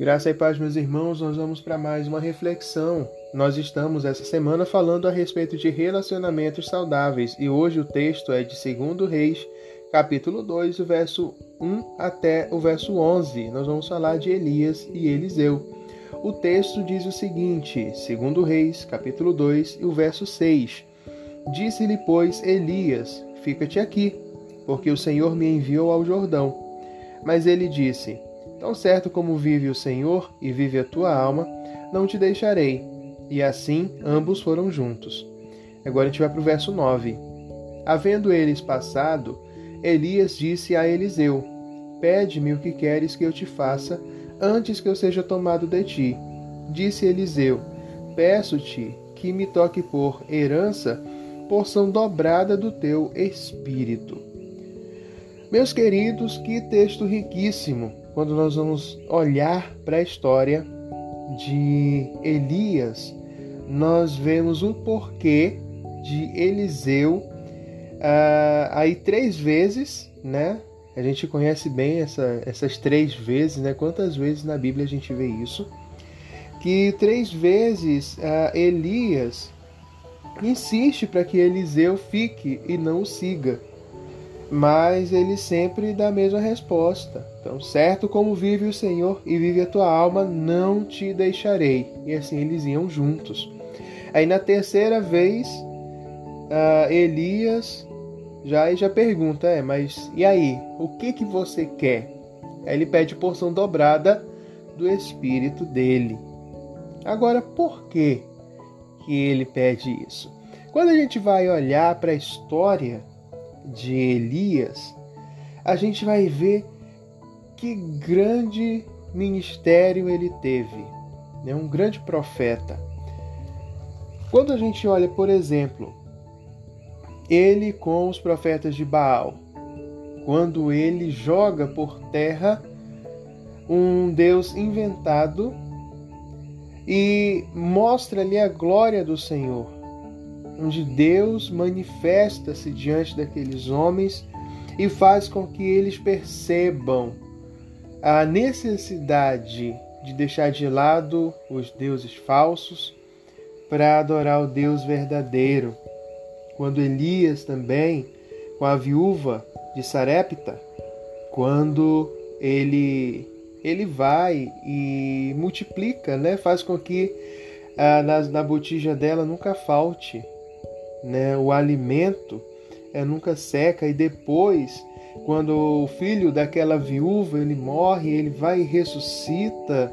Graça e paz, meus irmãos, nós vamos para mais uma reflexão. Nós estamos essa semana falando a respeito de relacionamentos saudáveis e hoje o texto é de 2 Reis, capítulo 2, o verso 1 até o verso 11. Nós vamos falar de Elias e Eliseu. O texto diz o seguinte, 2 Reis, capítulo 2, e o verso 6. Disse-lhe, pois, Elias: Fica-te aqui, porque o Senhor me enviou ao Jordão. Mas ele disse: Tão certo como vive o Senhor e vive a tua alma, não te deixarei. E assim ambos foram juntos. Agora a gente vai para o verso 9. Havendo eles passado, Elias disse a Eliseu: Pede-me o que queres que eu te faça, antes que eu seja tomado de ti. Disse Eliseu: Peço-te que me toque por herança porção dobrada do teu espírito. Meus queridos, que texto riquíssimo! Quando nós vamos olhar para a história de Elias, nós vemos o porquê de Eliseu uh, aí três vezes, né? A gente conhece bem essa, essas três vezes, né? Quantas vezes na Bíblia a gente vê isso? Que três vezes uh, Elias insiste para que Eliseu fique e não o siga mas ele sempre dá a mesma resposta. Então, certo como vive o Senhor e vive a tua alma, não te deixarei. E assim eles iam juntos. Aí na terceira vez, uh, Elias já já pergunta, é, mas e aí, o que que você quer? Aí ele pede porção dobrada do espírito dele. Agora, por que que ele pede isso? Quando a gente vai olhar para a história de Elias, a gente vai ver que grande ministério ele teve, né? um grande profeta. Quando a gente olha, por exemplo, ele com os profetas de Baal, quando ele joga por terra um Deus inventado e mostra-lhe a glória do Senhor onde Deus manifesta-se diante daqueles homens e faz com que eles percebam a necessidade de deixar de lado os deuses falsos para adorar o Deus verdadeiro. Quando Elias também, com a viúva de Sarepta, quando ele ele vai e multiplica, né? faz com que ah, na, na botija dela nunca falte né? O alimento é, nunca seca e depois, quando o filho daquela viúva ele morre, ele vai e ressuscita.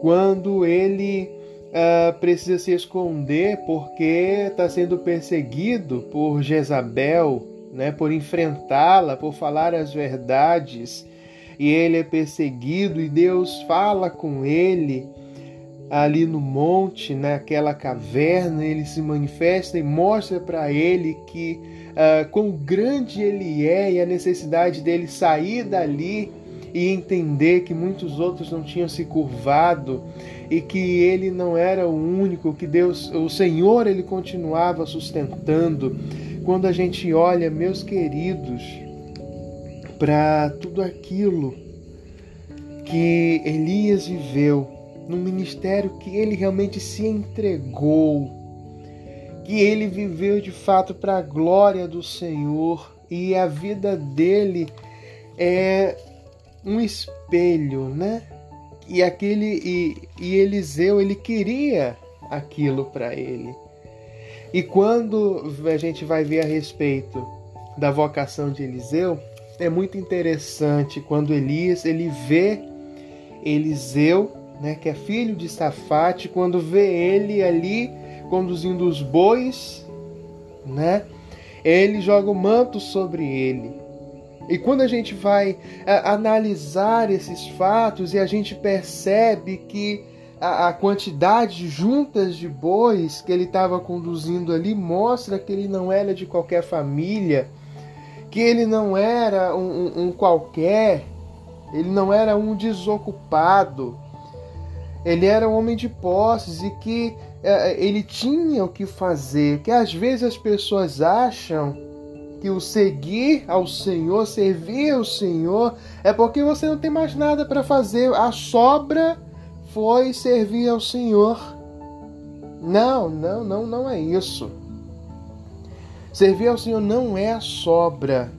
Quando ele uh, precisa se esconder porque está sendo perseguido por Jezabel, né? Por enfrentá-la, por falar as verdades e ele é perseguido e Deus fala com ele ali no monte, naquela caverna, ele se manifesta e mostra para ele que uh, quão grande ele é e a necessidade dele sair dali e entender que muitos outros não tinham se curvado e que ele não era o único, que Deus, o Senhor, ele continuava sustentando. Quando a gente olha, meus queridos, para tudo aquilo que Elias viveu, no ministério que ele realmente se entregou, que ele viveu de fato para a glória do Senhor e a vida dele é um espelho, né? E aquele e, e Eliseu ele queria aquilo para ele. E quando a gente vai ver a respeito da vocação de Eliseu, é muito interessante quando Elias ele vê Eliseu, né, que é filho de Safate, quando vê ele ali conduzindo os bois, né? Ele joga o manto sobre ele. E quando a gente vai a, analisar esses fatos e a gente percebe que a, a quantidade de juntas de bois que ele estava conduzindo ali mostra que ele não era de qualquer família, que ele não era um, um, um qualquer, ele não era um desocupado, ele era um homem de posses e que é, ele tinha o que fazer. Que às vezes as pessoas acham que o seguir ao Senhor, servir ao Senhor, é porque você não tem mais nada para fazer. A sobra foi servir ao Senhor. Não, não, não, não é isso. Servir ao Senhor não é a sobra.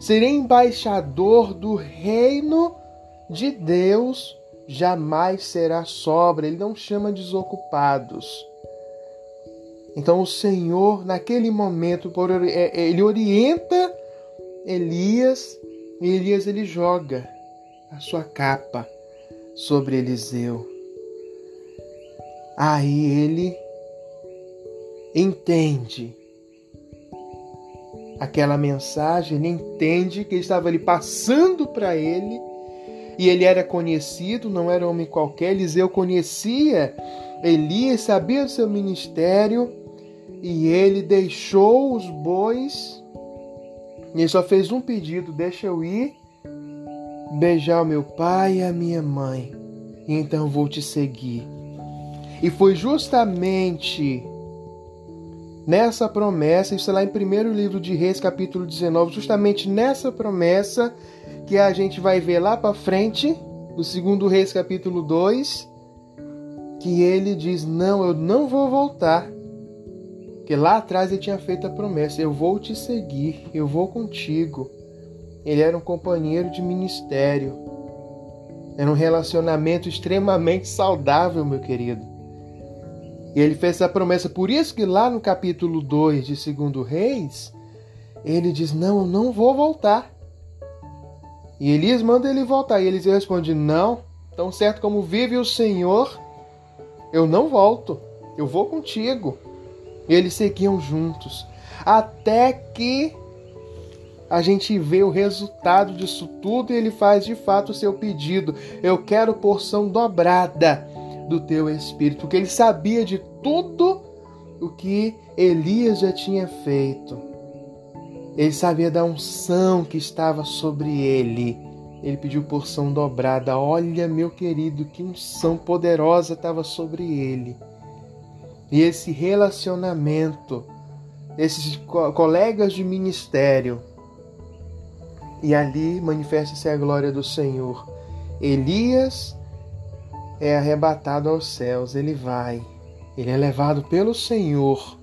Ser embaixador do reino de Deus jamais será sobra, ele não chama desocupados. Então o Senhor, naquele momento, é, é, ele orienta Elias e Elias ele joga a sua capa sobre Eliseu. Aí ele entende aquela mensagem, ele entende que ele estava ali passando para ele e ele era conhecido, não era homem qualquer. Eliseu conhecia Elias, sabia do seu ministério, e ele deixou os bois. E ele só fez um pedido: deixa eu ir beijar o meu pai e a minha mãe, e então vou te seguir. E foi justamente nessa promessa, isso é lá em primeiro livro de Reis, capítulo 19, justamente nessa promessa que a gente vai ver lá para frente, no segundo Reis capítulo 2, que ele diz: "Não, eu não vou voltar". Que lá atrás ele tinha feito a promessa: "Eu vou te seguir, eu vou contigo". Ele era um companheiro de ministério. Era um relacionamento extremamente saudável, meu querido. E ele fez essa promessa. Por isso que lá no capítulo 2 de 2 Reis, ele diz: Não, eu não vou voltar. E Elias manda ele voltar. E Eliseu responde: Não, tão certo como vive o Senhor, eu não volto, eu vou contigo. E eles seguiam juntos, até que a gente vê o resultado disso tudo e ele faz de fato o seu pedido: Eu quero porção dobrada do teu espírito, porque ele sabia de tudo o que Elias já tinha feito. Ele sabia da unção que estava sobre ele. Ele pediu porção dobrada. Olha, meu querido, que unção poderosa estava sobre ele. E esse relacionamento, esses colegas de ministério, e ali manifesta-se a glória do Senhor. Elias é arrebatado aos céus, ele vai, ele é levado pelo Senhor.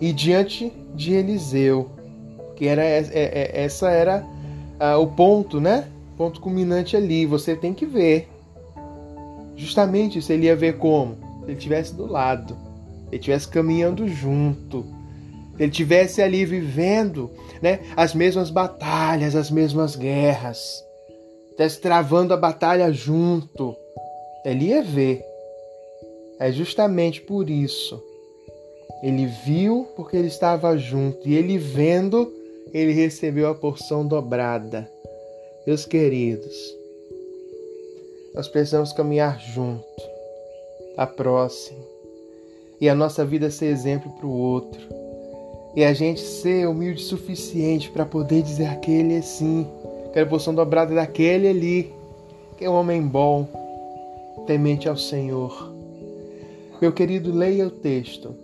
E diante de Eliseu, que era é, é, essa era uh, o ponto, né? Ponto culminante ali. Você tem que ver. Justamente se ele ia ver como? Se ele estivesse do lado, se ele estivesse caminhando junto, se ele estivesse ali vivendo né, as mesmas batalhas, as mesmas guerras, travando a batalha junto, ele ia ver. É justamente por isso. Ele viu porque ele estava junto, e ele vendo, ele recebeu a porção dobrada. Meus queridos, nós precisamos caminhar junto, a próximo, e a nossa vida ser exemplo para o outro. E a gente ser humilde o suficiente para poder dizer aquele assim, Quero porção dobrada daquele ali, que é um homem bom, temente ao Senhor. Meu querido, leia o texto.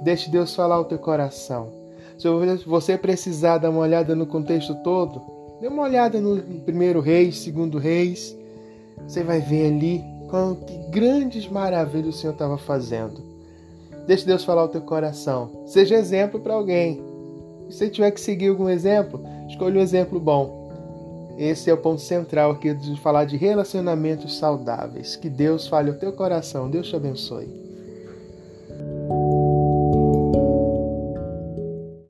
Deixe Deus falar ao teu coração. Se você precisar dar uma olhada no contexto todo, dê uma olhada no primeiro reis, segundo reis. Você vai ver ali que grandes maravilhas o Senhor estava fazendo. Deixe Deus falar ao teu coração. Seja exemplo para alguém. Se você tiver que seguir algum exemplo, escolha um exemplo bom. Esse é o ponto central aqui de falar de relacionamentos saudáveis. Que Deus fale ao teu coração. Deus te abençoe.